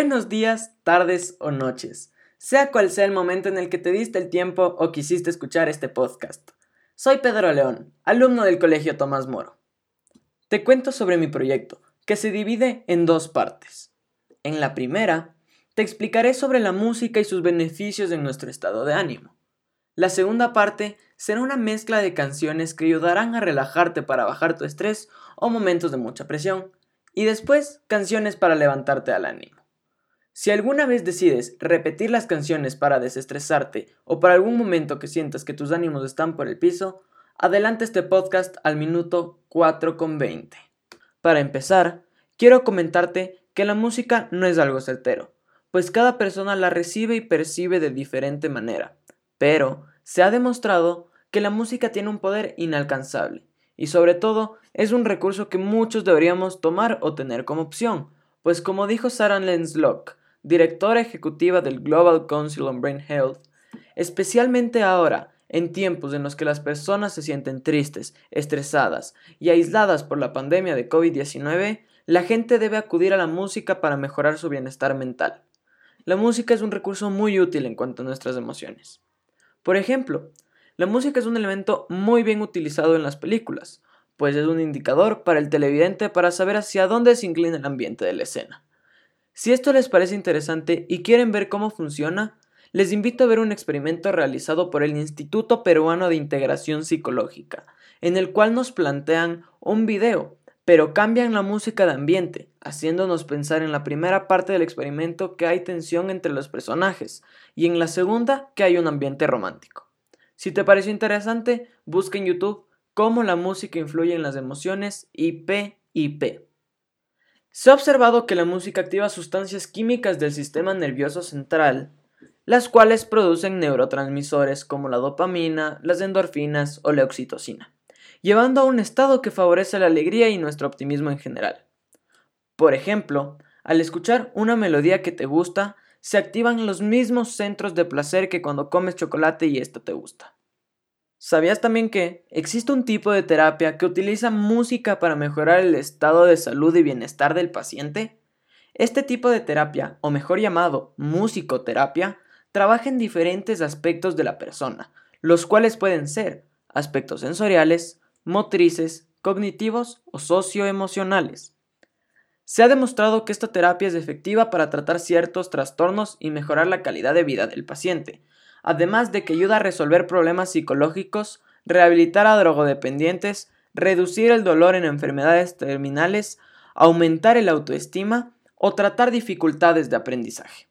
Buenos días, tardes o noches, sea cual sea el momento en el que te diste el tiempo o quisiste escuchar este podcast. Soy Pedro León, alumno del Colegio Tomás Moro. Te cuento sobre mi proyecto, que se divide en dos partes. En la primera, te explicaré sobre la música y sus beneficios en nuestro estado de ánimo. La segunda parte será una mezcla de canciones que ayudarán a relajarte para bajar tu estrés o momentos de mucha presión, y después canciones para levantarte al ánimo. Si alguna vez decides repetir las canciones para desestresarte o para algún momento que sientas que tus ánimos están por el piso, adelante este podcast al minuto 4,20. Para empezar, quiero comentarte que la música no es algo certero, pues cada persona la recibe y percibe de diferente manera, pero se ha demostrado que la música tiene un poder inalcanzable y sobre todo es un recurso que muchos deberíamos tomar o tener como opción, pues como dijo Sarah Lenz Locke, directora ejecutiva del Global Council on Brain Health, especialmente ahora, en tiempos en los que las personas se sienten tristes, estresadas y aisladas por la pandemia de COVID-19, la gente debe acudir a la música para mejorar su bienestar mental. La música es un recurso muy útil en cuanto a nuestras emociones. Por ejemplo, la música es un elemento muy bien utilizado en las películas, pues es un indicador para el televidente para saber hacia dónde se inclina el ambiente de la escena. Si esto les parece interesante y quieren ver cómo funciona, les invito a ver un experimento realizado por el Instituto Peruano de Integración Psicológica, en el cual nos plantean un video, pero cambian la música de ambiente, haciéndonos pensar en la primera parte del experimento que hay tensión entre los personajes y en la segunda que hay un ambiente romántico. Si te pareció interesante, busca en YouTube cómo la música influye en las emociones y PIP. Se ha observado que la música activa sustancias químicas del sistema nervioso central, las cuales producen neurotransmisores como la dopamina, las endorfinas o la oxitocina, llevando a un estado que favorece la alegría y nuestro optimismo en general. Por ejemplo, al escuchar una melodía que te gusta, se activan los mismos centros de placer que cuando comes chocolate y esto te gusta. ¿Sabías también que existe un tipo de terapia que utiliza música para mejorar el estado de salud y bienestar del paciente? Este tipo de terapia, o mejor llamado musicoterapia, trabaja en diferentes aspectos de la persona, los cuales pueden ser aspectos sensoriales, motrices, cognitivos o socioemocionales. Se ha demostrado que esta terapia es efectiva para tratar ciertos trastornos y mejorar la calidad de vida del paciente, además de que ayuda a resolver problemas psicológicos, rehabilitar a drogodependientes, reducir el dolor en enfermedades terminales, aumentar el autoestima o tratar dificultades de aprendizaje.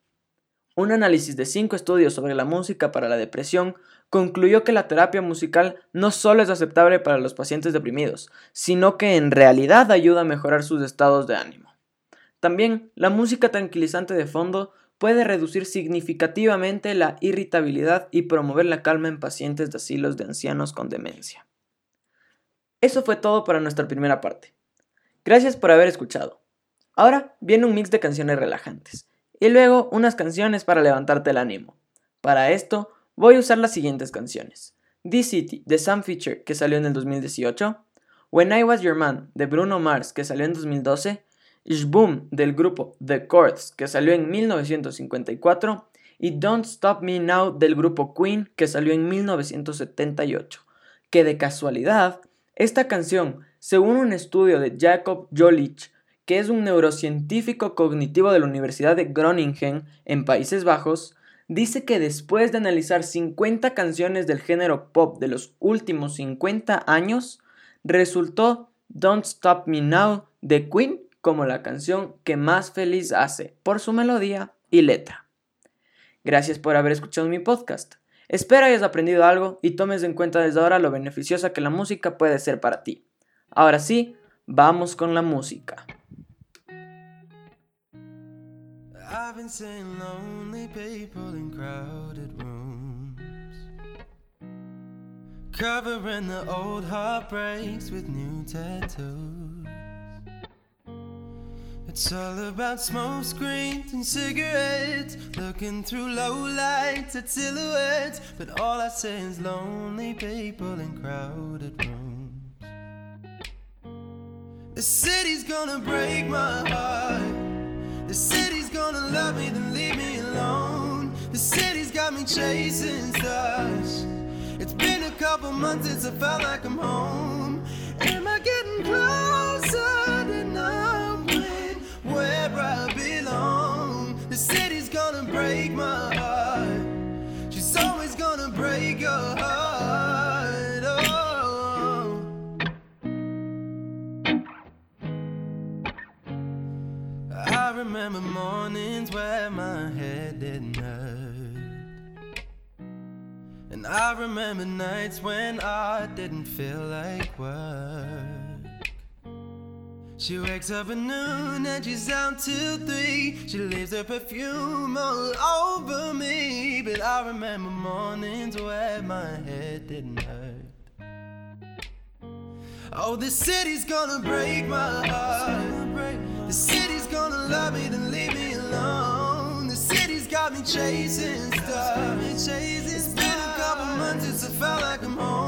Un análisis de cinco estudios sobre la música para la depresión concluyó que la terapia musical no solo es aceptable para los pacientes deprimidos, sino que en realidad ayuda a mejorar sus estados de ánimo. También la música tranquilizante de fondo puede reducir significativamente la irritabilidad y promover la calma en pacientes de asilos de ancianos con demencia. Eso fue todo para nuestra primera parte. Gracias por haber escuchado. Ahora viene un mix de canciones relajantes y luego unas canciones para levantarte el ánimo. Para esto voy a usar las siguientes canciones. This City de Sam Fisher que salió en el 2018, When I Was Your Man de Bruno Mars que salió en 2012 Shboom del grupo The Chords, que salió en 1954, y Don't Stop Me Now del grupo Queen, que salió en 1978. Que de casualidad, esta canción, según un estudio de Jacob Jolich, que es un neurocientífico cognitivo de la Universidad de Groningen en Países Bajos, dice que después de analizar 50 canciones del género pop de los últimos 50 años, resultó Don't Stop Me Now de Queen como la canción que más feliz hace por su melodía y letra. Gracias por haber escuchado mi podcast. Espero hayas aprendido algo y tomes en cuenta desde ahora lo beneficiosa que la música puede ser para ti. Ahora sí, vamos con la música. It's all about smoke screens and cigarettes, looking through low lights at silhouettes. But all I see is lonely people in crowded rooms. The city's gonna break my heart. The city's gonna love me, then leave me alone. The city's got me chasing stars. It's been a couple months since I felt like I'm home. Gonna break my heart. She's always gonna break your heart. Oh. I remember mornings where my head didn't hurt. And I remember nights when I didn't feel like work. She wakes up at noon and she's out till three. She leaves her perfume all over me. But I remember mornings where my head didn't hurt. Oh, the city's gonna break my heart. The city's gonna love me, then leave me alone. The city's got me chasing stars. It's been a couple months since I felt like I'm home.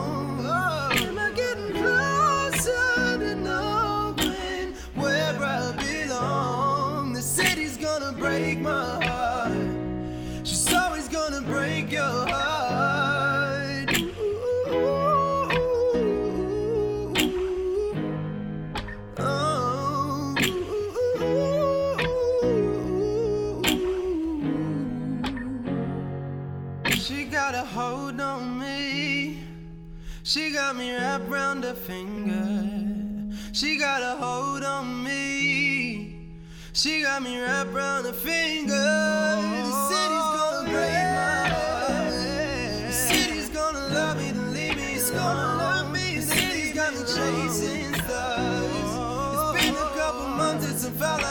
It's gonna love me. City's got me chasing stars. It's been a couple months since I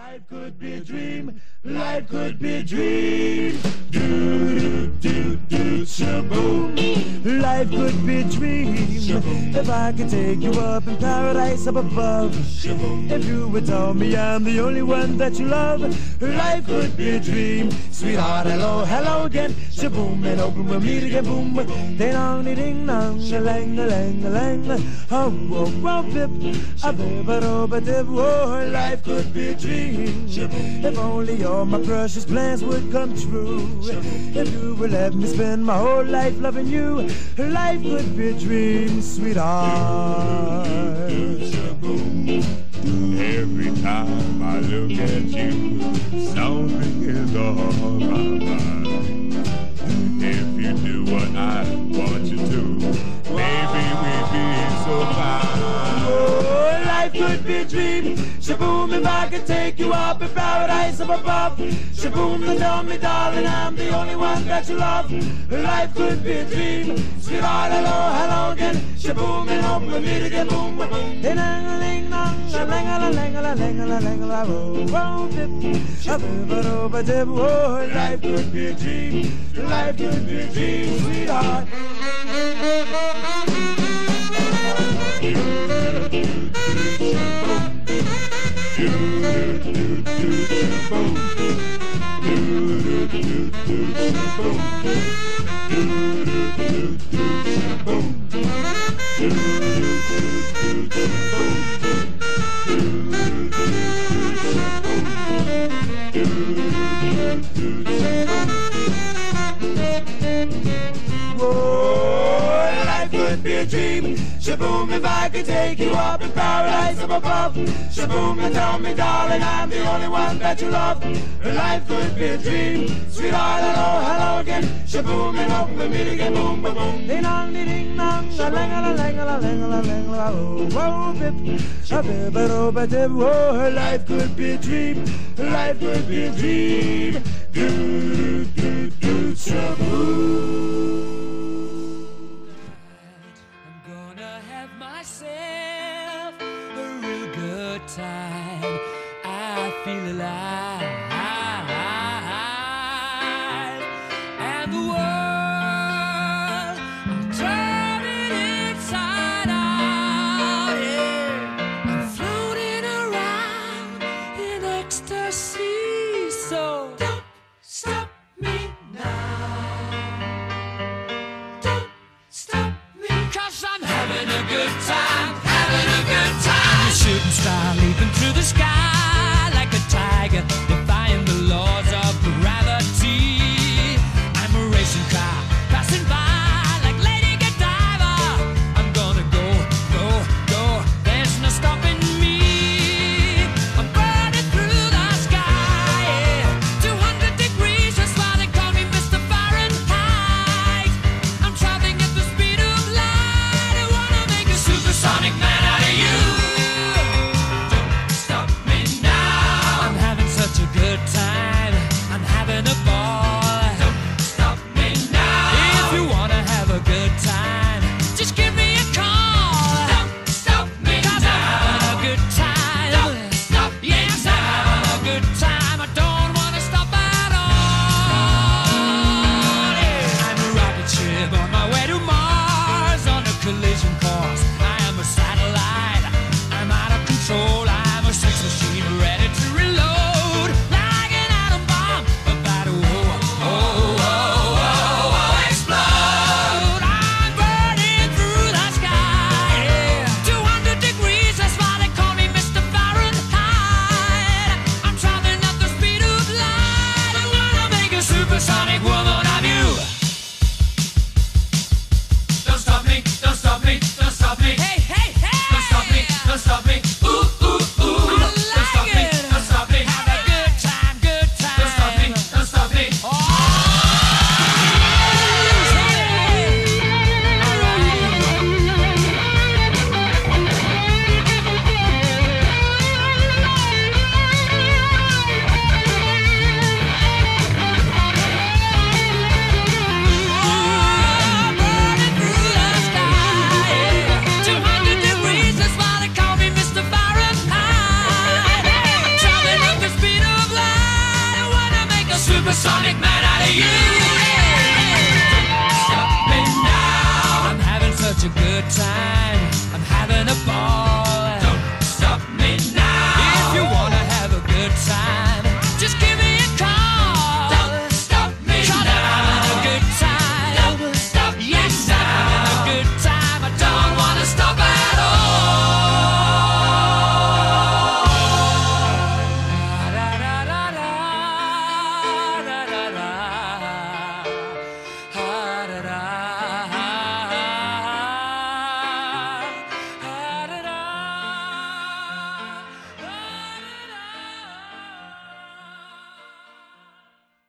Life could be a dream, life could be a dream. Do, do, do, do, shaboom. Life could be a dream. If I could take you up in paradise up above. If you would tell me I'm the only one that you love. Life could be a dream. Sweetheart, hello, hello again. Shaboom, and open we'll meet again. Boom, ding dong, ding dong, a lang, a lang, a lang. Oh, oh, oh, bip, a bip, a dip. Oh, life could be a dream. If only all my precious plans would come true. If you would let me spend my whole life loving you, life could be a dream, sweetheart. Every time I look at you, something is on my mind. If you do what I want you to, maybe we'd be so fine. Oh, life could be a dream. Shaboom, if I could take you up in paradise up above. Shaboom, then tell me, darling, I'm the only one that you love. Life could be a dream. Sweetheart, hello, hello again. Shaboom, and hope we meet again. Boom, boom, boom. Ding, dong, ding, dong, a lang, a la, lang, a la, lang, a la, lang, a la, roll, roll, dip. A bip, a do. Whoa, life could be a dream. Shaboom, if I could take you up up above. Shaboom, and tell me, darling, I'm the only one that you love. Life could be a dream. Sweetheart, hello, hello again. Shaboom, and hope we meet again. Boom, boom, boom. Ding dong, ding dong, a lang a la lang a la lang a la lang a la oh, whoa, bip, a bip, a do, ba dip. Oh, whoa, life could be a dream. Life could be a dream. Do, do, do, shaboom.